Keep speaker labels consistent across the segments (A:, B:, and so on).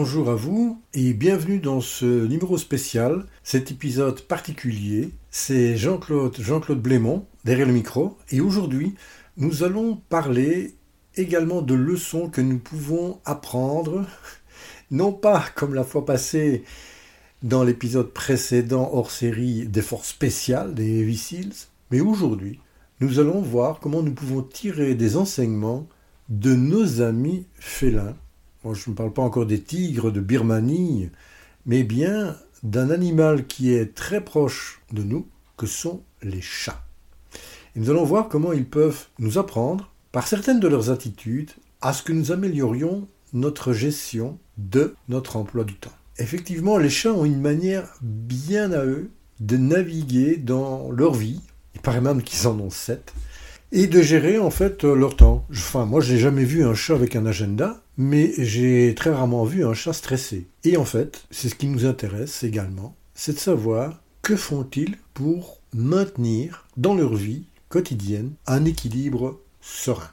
A: Bonjour à vous et bienvenue dans ce numéro spécial, cet épisode particulier. C'est Jean-Claude Jean-Claude Blémont derrière le micro et aujourd'hui nous allons parler également de leçons que nous pouvons apprendre, non pas comme la fois passée dans l'épisode précédent hors série des forces spéciales des Seals, mais aujourd'hui nous allons voir comment nous pouvons tirer des enseignements de nos amis félins. Je ne parle pas encore des tigres de Birmanie, mais bien d'un animal qui est très proche de nous, que sont les chats. Et nous allons voir comment ils peuvent nous apprendre, par certaines de leurs attitudes, à ce que nous améliorions notre gestion de notre emploi du temps. Effectivement, les chats ont une manière bien à eux de naviguer dans leur vie, il paraît même qu'ils en ont sept, et de gérer en fait leur temps. Enfin, moi, je n'ai jamais vu un chat avec un agenda, mais j'ai très rarement vu un chat stressé. Et en fait, c'est ce qui nous intéresse également, c'est de savoir que font-ils pour maintenir dans leur vie quotidienne un équilibre serein.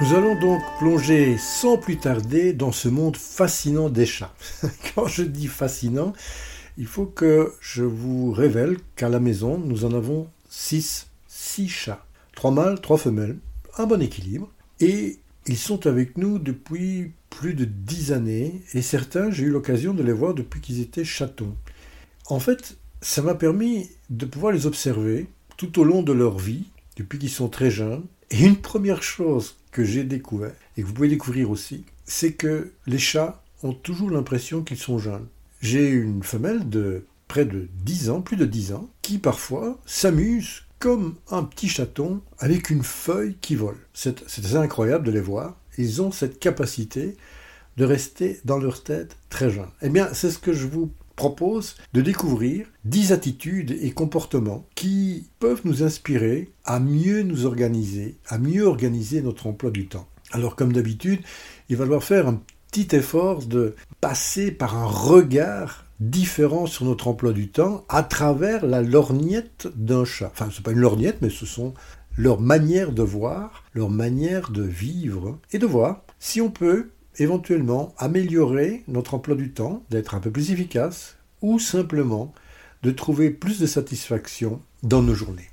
A: Nous allons donc plonger sans plus tarder dans ce monde fascinant des chats. Quand je dis fascinant, il faut que je vous révèle qu'à la maison, nous en avons six, six chats. Trois mâles, trois femelles, un bon équilibre. Et ils sont avec nous depuis plus de dix années, et certains, j'ai eu l'occasion de les voir depuis qu'ils étaient chatons. En fait, ça m'a permis de pouvoir les observer tout au long de leur vie, depuis qu'ils sont très jeunes. Et une première chose que j'ai découvert, et que vous pouvez découvrir aussi, c'est que les chats ont toujours l'impression qu'ils sont jeunes. J'ai une femelle de près de 10 ans, plus de 10 ans, qui parfois s'amuse comme un petit chaton avec une feuille qui vole. C'est incroyable de les voir. Ils ont cette capacité de rester dans leur tête très jeunes. Eh bien, c'est ce que je vous propose de découvrir 10 attitudes et comportements qui peuvent nous inspirer à mieux nous organiser, à mieux organiser notre emploi du temps. Alors comme d'habitude, il va falloir faire un petit effort de passer par un regard différent sur notre emploi du temps à travers la lorgnette d'un chat. Enfin, ce n'est pas une lorgnette, mais ce sont leurs manières de voir, leur manière de vivre et de voir si on peut éventuellement améliorer notre emploi du temps, d'être un peu plus efficace, ou simplement de trouver plus de satisfaction dans nos journées.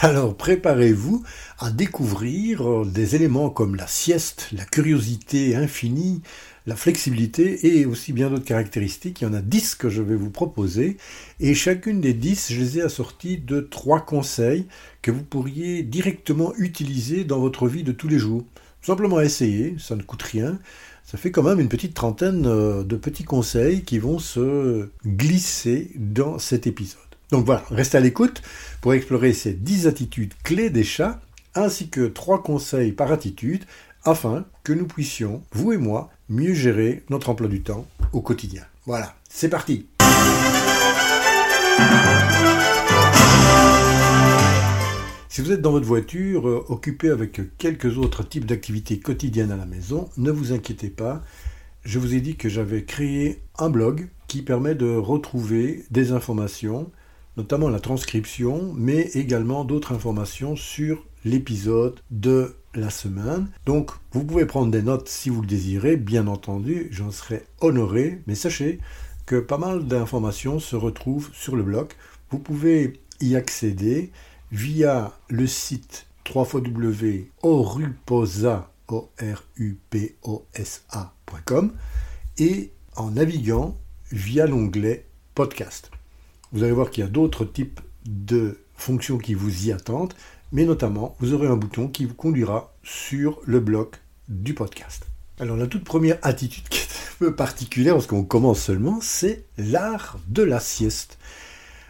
A: Alors préparez-vous à découvrir des éléments comme la sieste, la curiosité infinie, la flexibilité et aussi bien d'autres caractéristiques. Il y en a dix que je vais vous proposer et chacune des dix, je les ai assorties de trois conseils que vous pourriez directement utiliser dans votre vie de tous les jours. Simplement essayer, ça ne coûte rien ça fait quand même une petite trentaine euh, de petits conseils qui vont se glisser dans cet épisode. Donc voilà, restez à l'écoute pour explorer ces 10 attitudes clés des chats, ainsi que 3 conseils par attitude, afin que nous puissions, vous et moi, mieux gérer notre emploi du temps au quotidien. Voilà, c'est parti si vous êtes dans votre voiture, euh, occupé avec quelques autres types d'activités quotidiennes à la maison, ne vous inquiétez pas. Je vous ai dit que j'avais créé un blog qui permet de retrouver des informations, notamment la transcription, mais également d'autres informations sur l'épisode de la semaine. Donc, vous pouvez prendre des notes si vous le désirez, bien entendu, j'en serai honoré, mais sachez que pas mal d'informations se retrouvent sur le blog. Vous pouvez y accéder via le site www.oruposa.com et en naviguant via l'onglet podcast. Vous allez voir qu'il y a d'autres types de fonctions qui vous y attendent, mais notamment vous aurez un bouton qui vous conduira sur le bloc du podcast. Alors la toute première attitude qui est un peu particulière parce qu'on commence seulement, c'est l'art de la sieste.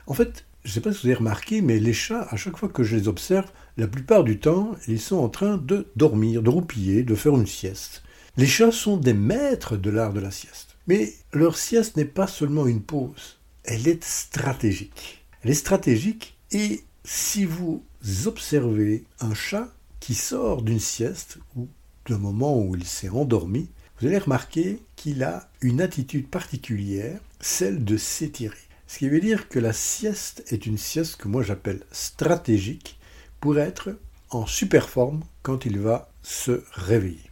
A: En fait, je ne sais pas si vous avez remarqué, mais les chats, à chaque fois que je les observe, la plupart du temps, ils sont en train de dormir, de roupiller, de faire une sieste. Les chats sont des maîtres de l'art de la sieste. Mais leur sieste n'est pas seulement une pause, elle est stratégique. Elle est stratégique et si vous observez un chat qui sort d'une sieste ou d'un moment où il s'est endormi, vous allez remarquer qu'il a une attitude particulière, celle de s'étirer. Ce qui veut dire que la sieste est une sieste que moi j'appelle stratégique pour être en super forme quand il va se réveiller.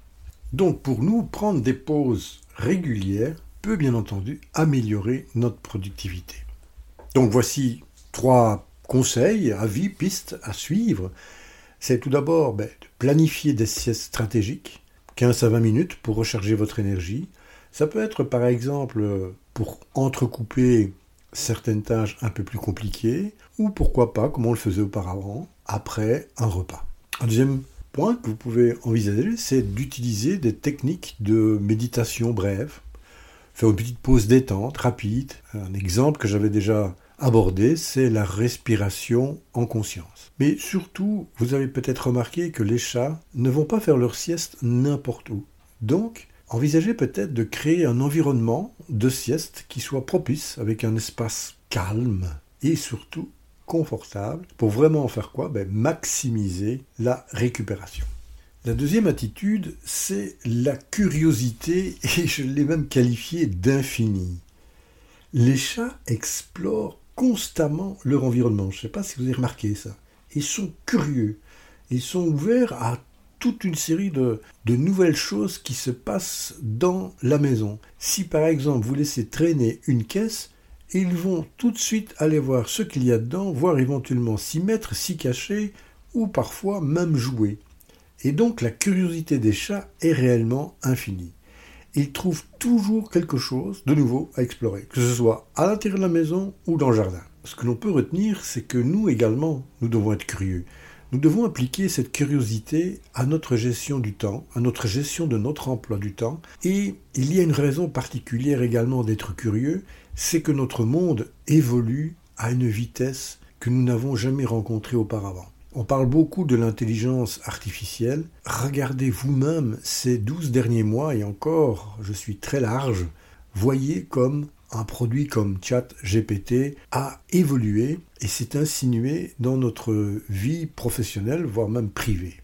A: Donc pour nous, prendre des pauses régulières peut bien entendu améliorer notre productivité. Donc voici trois conseils, avis, pistes à suivre. C'est tout d'abord ben, de planifier des siestes stratégiques, 15 à 20 minutes pour recharger votre énergie. Ça peut être par exemple pour entrecouper certaines tâches un peu plus compliquées, ou pourquoi pas, comme on le faisait auparavant, après un repas. Un deuxième point que vous pouvez envisager, c'est d'utiliser des techniques de méditation brève, faire une petite pause détente rapide. Un exemple que j'avais déjà abordé, c'est la respiration en conscience. Mais surtout, vous avez peut-être remarqué que les chats ne vont pas faire leur sieste n'importe où. Donc, envisagez peut-être de créer un environnement de sieste qui soit propice, avec un espace calme et surtout confortable, pour vraiment faire quoi? Ben, Maximiser la récupération. La deuxième attitude, c'est la curiosité, et je l'ai même qualifiée d'infini. Les chats explorent constamment leur environnement. Je ne sais pas si vous avez remarqué ça. Ils sont curieux. Ils sont ouverts à toute une série de, de, nouvelles choses qui se passent dans la maison. Si par exemple vous laissez traîner une caisse, ils vont tout de suite aller voir ce qu'il y a dedans, voire éventuellement s'y mettre, s'y cacher, ou parfois même jouer. Et donc la curiosité des chats est réellement infinie. Ils trouvent toujours quelque chose de nouveau à explorer, que ce soit à l'intérieur de la maison ou dans le jardin. Ce que l'on peut retenir, c'est que nous également, nous devons être curieux. Nous devons appliquer cette curiosité à notre gestion du temps, à notre gestion de notre emploi du temps. Et il y a une raison particulière également d'être curieux, c'est que notre monde évolue à une vitesse que nous n'avons jamais rencontrée auparavant. On parle beaucoup de l'intelligence artificielle. Regardez vous-même ces douze derniers mois, et encore, je suis très large, voyez comme un produit comme ChatGPT a évolué et s'est insinué dans notre vie professionnelle, voire même privée.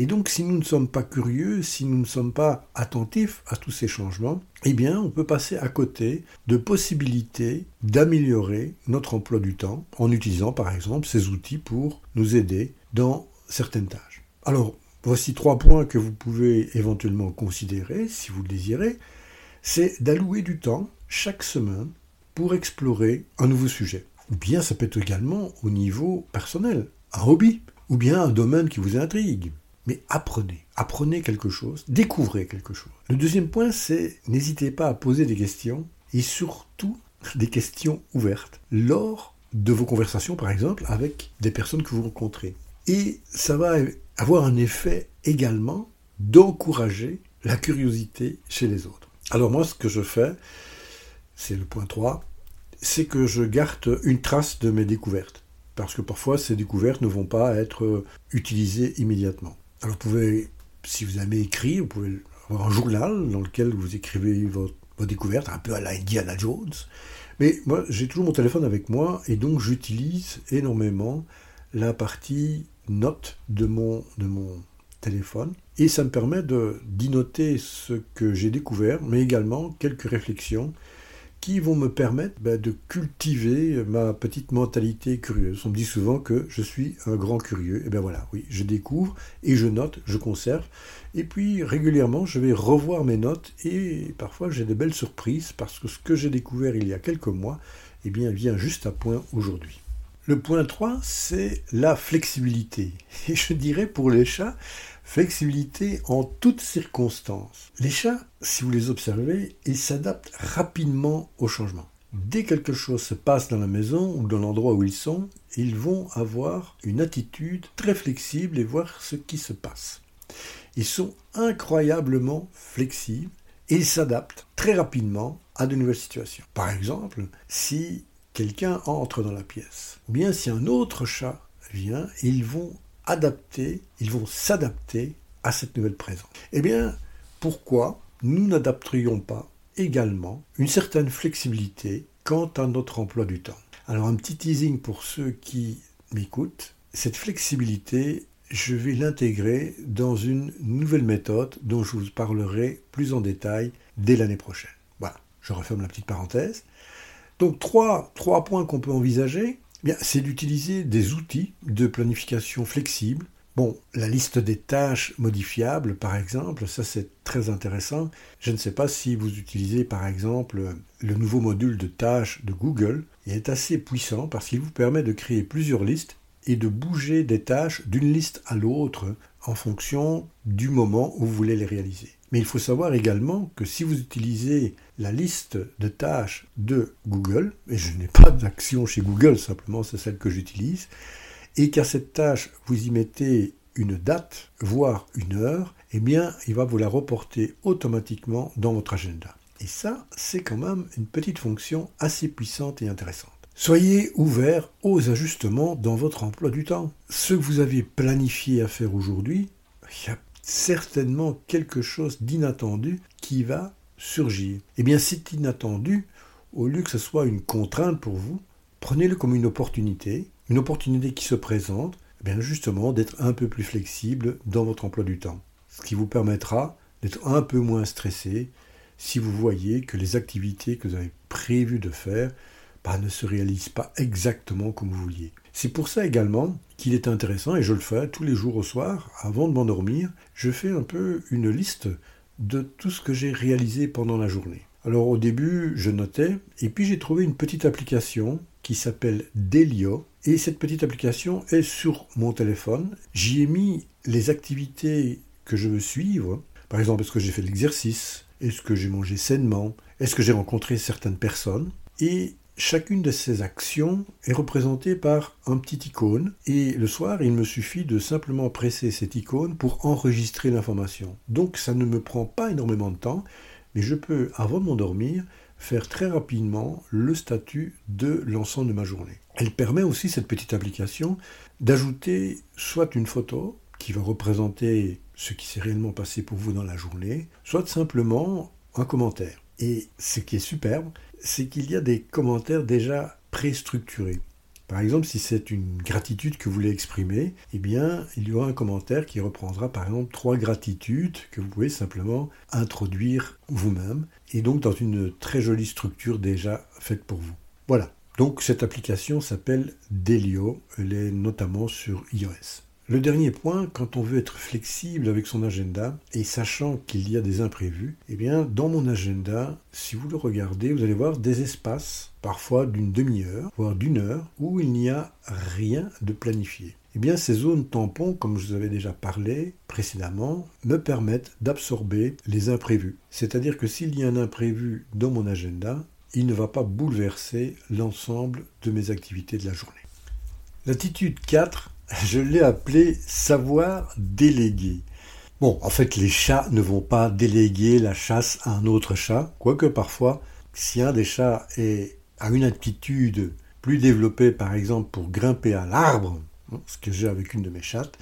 A: Et donc, si nous ne sommes pas curieux, si nous ne sommes pas attentifs à tous ces changements, eh bien, on peut passer à côté de possibilités d'améliorer notre emploi du temps en utilisant, par exemple, ces outils pour nous aider dans certaines tâches. Alors, voici trois points que vous pouvez éventuellement considérer, si vous le désirez. C'est d'allouer du temps chaque semaine pour explorer un nouveau sujet. Ou bien ça peut être également au niveau personnel, un hobby, ou bien un domaine qui vous intrigue mais apprenez. Apprenez quelque chose, découvrez quelque chose. Le deuxième point, c'est n'hésitez pas à poser des questions et surtout des questions ouvertes lors de vos conversations, par exemple, avec des personnes que vous rencontrez. Et ça va avoir un effet également d'encourager la curiosité chez les autres. Alors moi, ce que je fais, c'est le point 3, c'est que je garde une trace de mes découvertes. Parce que parfois, ces découvertes ne vont pas être utilisées immédiatement. Alors vous pouvez, si vous avez écrit, vous pouvez avoir un journal dans lequel vous écrivez vos, découvertes, un peu à la Indiana Jones. Mais moi, j'ai toujours mon téléphone avec moi et donc j'utilise énormément la partie notes de mon, de mon téléphone. Et ça me permet de, d'y noter ce que j'ai découvert, mais également quelques réflexions qui vont me permettre ben, de cultiver ma petite mentalité curieuse. On me dit souvent que je suis un grand curieux. Et bien voilà, oui, je découvre et je note, je conserve. Et puis régulièrement, je vais revoir mes notes et parfois j'ai de belles surprises parce que ce que j'ai découvert il y a quelques mois, eh bien, vient juste à point aujourd'hui. Le point 3, c'est la flexibilité. Et je dirais pour les chats, Flexibilité en toutes circonstances. Les chats, si vous les observez, ils s'adaptent rapidement au changement. Dès quelque chose se passe dans la maison ou dans l'endroit où ils sont, ils vont avoir une attitude très flexible et voir ce qui se passe. Ils sont incroyablement flexibles et ils s'adaptent très rapidement à de nouvelles situations. Par exemple, si quelqu'un entre dans la pièce, ou bien si un autre chat vient, ils vont adapter, ils vont s'adapter à cette nouvelle présence. Eh bien, pourquoi nous n'adapterions pas également une certaine flexibilité quant à notre emploi du temps? Alors un petit teasing pour ceux qui m'écoutent, cette flexibilité, je vais l'intégrer dans une nouvelle méthode dont je vous parlerai plus en détail dès l'année prochaine. Voilà, je referme la petite parenthèse. Donc trois, trois points qu'on peut envisager, eh c'est d'utiliser des outils de planification flexibles. Bon, la liste des tâches modifiables, par exemple, ça c'est très intéressant. Je ne sais pas si vous utilisez par exemple le nouveau module de tâches de Google. Il est assez puissant parce qu'il vous permet de créer plusieurs listes et de bouger des tâches d'une liste à l'autre en fonction du moment où vous voulez les réaliser. Mais il faut savoir également que si vous utilisez la liste de tâches de Google, et je n'ai pas d'action chez Google, simplement c'est celle que j'utilise, et qu'à cette tâche vous y mettez une date, voire une heure, eh bien il va vous la reporter automatiquement dans votre agenda. Et ça, c'est quand même une petite fonction assez puissante et intéressante. Soyez ouvert aux ajustements dans votre emploi du temps. Ce que vous avez planifié à faire aujourd'hui, il y a certainement quelque chose d'inattendu qui va surgir. Eh bien, c'est inattendu, au lieu que ce soit une contrainte pour vous, prenez-le comme une opportunité, une opportunité qui se présente, eh bien justement d'être un peu plus flexible dans votre emploi du temps. Ce qui vous permettra d'être un peu moins stressé si vous voyez que les activités que vous avez prévu de faire bah, ne se réalise pas exactement comme vous vouliez. C'est pour ça également qu'il est intéressant, et je le fais tous les jours au soir, avant de m'endormir, je fais un peu une liste de tout ce que j'ai réalisé pendant la journée. Alors au début, je notais, et puis j'ai trouvé une petite application qui s'appelle Delio, et cette petite application est sur mon téléphone. J'y ai mis les activités que je veux suivre, par exemple, est-ce que j'ai fait l'exercice, est-ce que j'ai mangé sainement, est-ce que j'ai rencontré certaines personnes, et Chacune de ces actions est représentée par un petit icône et le soir, il me suffit de simplement presser cette icône pour enregistrer l'information. Donc ça ne me prend pas énormément de temps, mais je peux, avant de m'endormir, faire très rapidement le statut de l'ensemble de ma journée. Elle permet aussi, cette petite application, d'ajouter soit une photo qui va représenter ce qui s'est réellement passé pour vous dans la journée, soit simplement un commentaire. Et ce qui est superbe, c'est qu'il y a des commentaires déjà préstructurés. Par exemple, si c'est une gratitude que vous voulez exprimer, eh bien, il y aura un commentaire qui reprendra par exemple trois gratitudes que vous pouvez simplement introduire vous-même, et donc dans une très jolie structure déjà faite pour vous. Voilà. Donc cette application s'appelle Delio, elle est notamment sur iOS. Le dernier point, quand on veut être flexible avec son agenda et sachant qu'il y a des imprévus, eh bien, dans mon agenda, si vous le regardez, vous allez voir des espaces, parfois d'une demi-heure, voire d'une heure, où il n'y a rien de planifié. Eh bien, ces zones tampons, comme je vous avais déjà parlé précédemment, me permettent d'absorber les imprévus. C'est-à-dire que s'il y a un imprévu dans mon agenda, il ne va pas bouleverser l'ensemble de mes activités de la journée. L'attitude 4 je l'ai appelé savoir déléguer. Bon, en fait, les chats ne vont pas déléguer la chasse à un autre chat, quoique parfois, si un des chats a une aptitude plus développée, par exemple, pour grimper à l'arbre, hein, ce que j'ai avec une de mes chattes,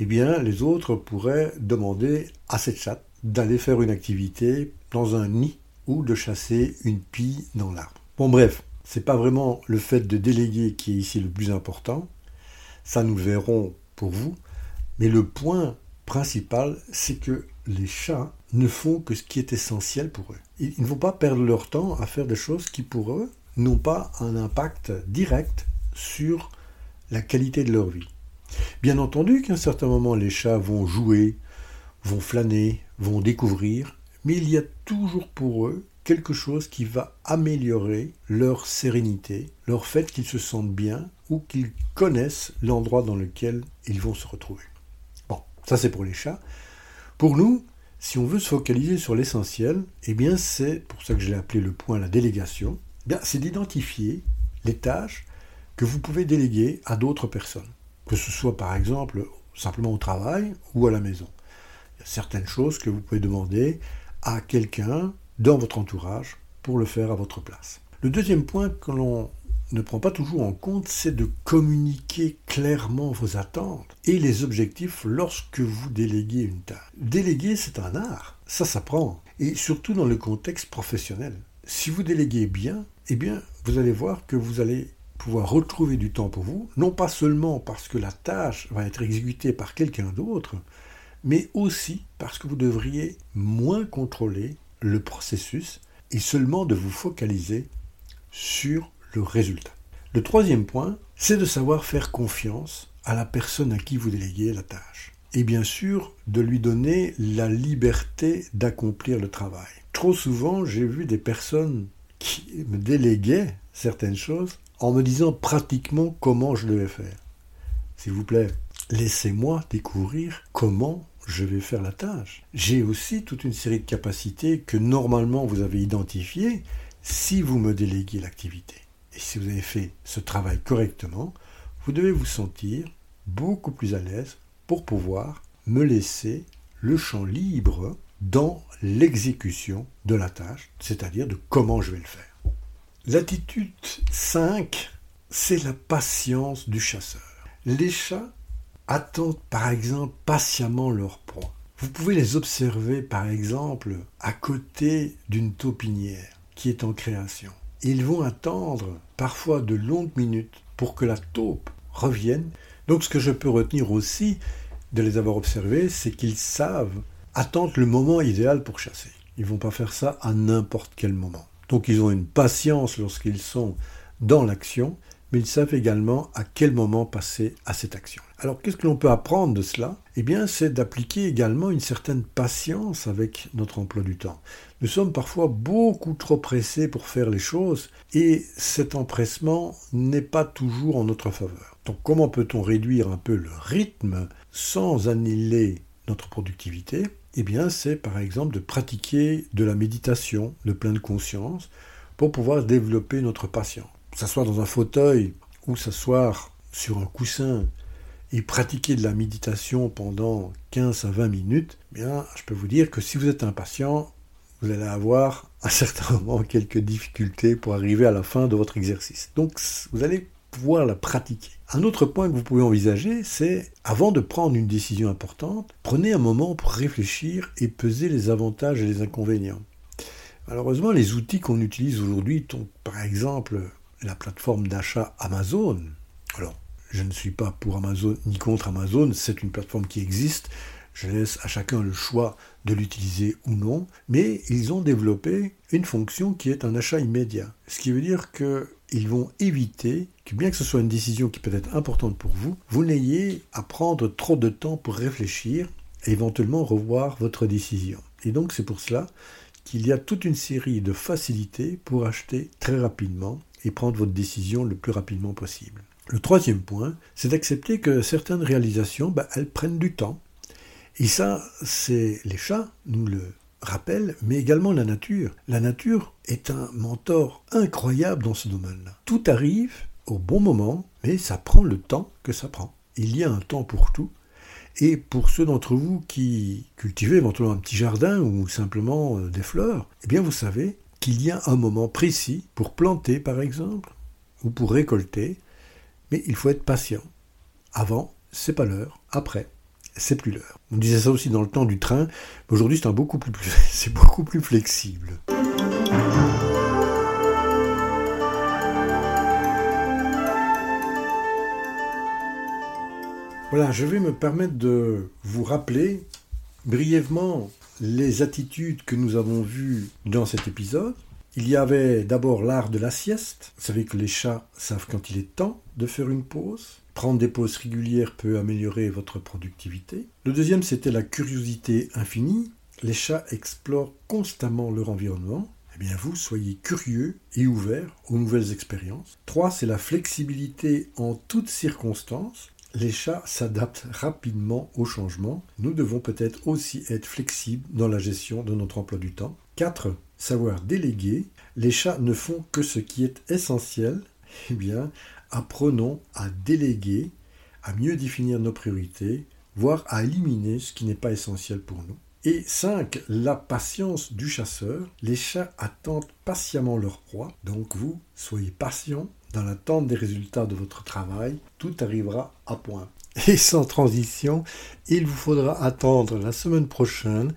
A: eh bien, les autres pourraient demander à cette chatte d'aller faire une activité dans un nid ou de chasser une pie dans l'arbre. Bon, bref, c'est pas vraiment le fait de déléguer qui est ici le plus important, ça, nous verrons pour vous. Mais le point principal, c'est que les chats ne font que ce qui est essentiel pour eux. Ils ne vont pas perdre leur temps à faire des choses qui, pour eux, n'ont pas un impact direct sur la qualité de leur vie. Bien entendu qu'à un certain moment, les chats vont jouer, vont flâner, vont découvrir, mais il y a toujours pour eux quelque chose qui va améliorer leur sérénité, leur fait qu'ils se sentent bien ou qu'ils connaissent l'endroit dans lequel ils vont se retrouver. Bon, ça c'est pour les chats. Pour nous, si on veut se focaliser sur l'essentiel, eh bien c'est pour ça que je l'ai appelé le point la délégation, eh c'est d'identifier les tâches que vous pouvez déléguer à d'autres personnes, que ce soit par exemple simplement au travail ou à la maison. Il y a certaines choses que vous pouvez demander à quelqu'un dans votre entourage pour le faire à votre place. Le deuxième point que l'on ne prend pas toujours en compte, c'est de communiquer clairement vos attentes et les objectifs lorsque vous déléguez une tâche. Déléguer, c'est un art, ça s'apprend, et surtout dans le contexte professionnel. Si vous déléguez bien, eh bien, vous allez voir que vous allez pouvoir retrouver du temps pour vous, non pas seulement parce que la tâche va être exécutée par quelqu'un d'autre, mais aussi parce que vous devriez moins contrôler le processus et seulement de vous focaliser sur le résultat. Le troisième point, c'est de savoir faire confiance à la personne à qui vous déléguez la tâche. Et bien sûr, de lui donner la liberté d'accomplir le travail. Trop souvent, j'ai vu des personnes qui me déléguaient certaines choses en me disant pratiquement comment je devais faire. S'il vous plaît, laissez-moi découvrir comment je vais faire la tâche. J'ai aussi toute une série de capacités que normalement vous avez identifiées si vous me déléguez l'activité. Et si vous avez fait ce travail correctement, vous devez vous sentir beaucoup plus à l'aise pour pouvoir me laisser le champ libre dans l'exécution de la tâche, c'est-à-dire de comment je vais le faire. L'attitude 5, c'est la patience du chasseur. Les chats attendent par exemple patiemment leur proie. Vous pouvez les observer par exemple à côté d'une taupinière qui est en création. Ils vont attendre parfois de longues minutes pour que la taupe revienne. Donc ce que je peux retenir aussi de les avoir observés, c'est qu'ils savent attendre le moment idéal pour chasser. Ils vont pas faire ça à n'importe quel moment. Donc ils ont une patience lorsqu'ils sont dans l'action, mais ils savent également à quel moment passer à cette action. Alors qu'est-ce que l'on peut apprendre de cela? Eh bien c'est d'appliquer également une certaine patience avec notre emploi du temps. Nous sommes parfois beaucoup trop pressés pour faire les choses et cet empressement n'est pas toujours en notre faveur. Donc comment peut-on réduire un peu le rythme sans annihiler notre productivité? Eh bien, c'est par exemple de pratiquer de la méditation de pleine conscience pour pouvoir développer notre patience. S'asseoir dans un fauteuil ou s'asseoir sur un coussin et pratiquer de la méditation pendant 15 à 20 minutes, eh bien, je peux vous dire que si vous êtes impatient, vous allez avoir à certains moments quelques difficultés pour arriver à la fin de votre exercice. Donc, vous allez pouvoir la pratiquer. Un autre point que vous pouvez envisager, c'est, avant de prendre une décision importante, prenez un moment pour réfléchir et peser les avantages et les inconvénients. Malheureusement, les outils qu'on utilise aujourd'hui, par exemple la plateforme d'achat Amazon, alors je ne suis pas pour Amazon ni contre Amazon, c'est une plateforme qui existe, je laisse à chacun le choix de l'utiliser ou non, mais ils ont développé une fonction qui est un achat immédiat. Ce qui veut dire qu'ils vont éviter que bien que ce soit une décision qui peut être importante pour vous, vous n'ayez à prendre trop de temps pour réfléchir et éventuellement revoir votre décision. Et donc c'est pour cela qu'il y a toute une série de facilités pour acheter très rapidement et prendre votre décision le plus rapidement possible. Le troisième point, c'est d'accepter que certaines réalisations, ben, elles prennent du temps. Et ça, c'est les chats nous le rappellent, mais également la nature. La nature est un mentor incroyable dans ce domaine-là. Tout arrive au bon moment, mais ça prend le temps que ça prend. Il y a un temps pour tout. Et pour ceux d'entre vous qui cultivez éventuellement un petit jardin ou simplement euh, des fleurs, eh bien vous savez qu'il y a un moment précis pour planter par exemple, ou pour récolter, mais il faut être patient. Avant, c'est pas l'heure. Après, c'est plus l'heure. On disait ça aussi dans le temps du train, mais aujourd'hui c'est beaucoup plus, c'est beaucoup plus flexible. Voilà, je vais me permettre de vous rappeler brièvement les attitudes que nous avons vues dans cet épisode. Il y avait d'abord l'art de la sieste. Vous savez que les chats savent quand il est temps de faire une pause. Prendre des pauses régulières peut améliorer votre productivité. Le deuxième, c'était la curiosité infinie. Les chats explorent constamment leur environnement. Eh bien, vous, soyez curieux et ouvert aux nouvelles expériences. Trois, c'est la flexibilité en toutes circonstances. Les chats s'adaptent rapidement au changement. Nous devons peut-être aussi être flexibles dans la gestion de notre emploi du temps. 4. Savoir déléguer. Les chats ne font que ce qui est essentiel. Eh bien, apprenons à déléguer, à mieux définir nos priorités, voire à éliminer ce qui n'est pas essentiel pour nous. Et 5. La patience du chasseur. Les chats attendent patiemment leur proie, donc vous, soyez patient dans l'attente des résultats de votre travail, tout arrivera à point. Et sans transition, il vous faudra attendre la semaine prochaine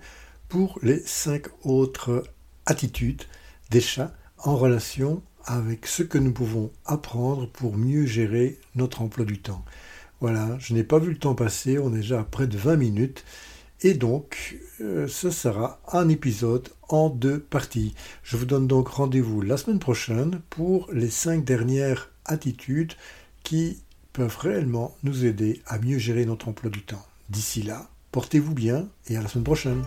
A: pour les 5 autres attitudes des chats en relation avec ce que nous pouvons apprendre pour mieux gérer notre emploi du temps. Voilà, je n'ai pas vu le temps passer, on est déjà à près de 20 minutes. Et donc, euh, ce sera un épisode en deux parties. Je vous donne donc rendez-vous la semaine prochaine pour les cinq dernières attitudes qui peuvent réellement nous aider à mieux gérer notre emploi du temps. D'ici là, portez-vous bien et à la semaine prochaine.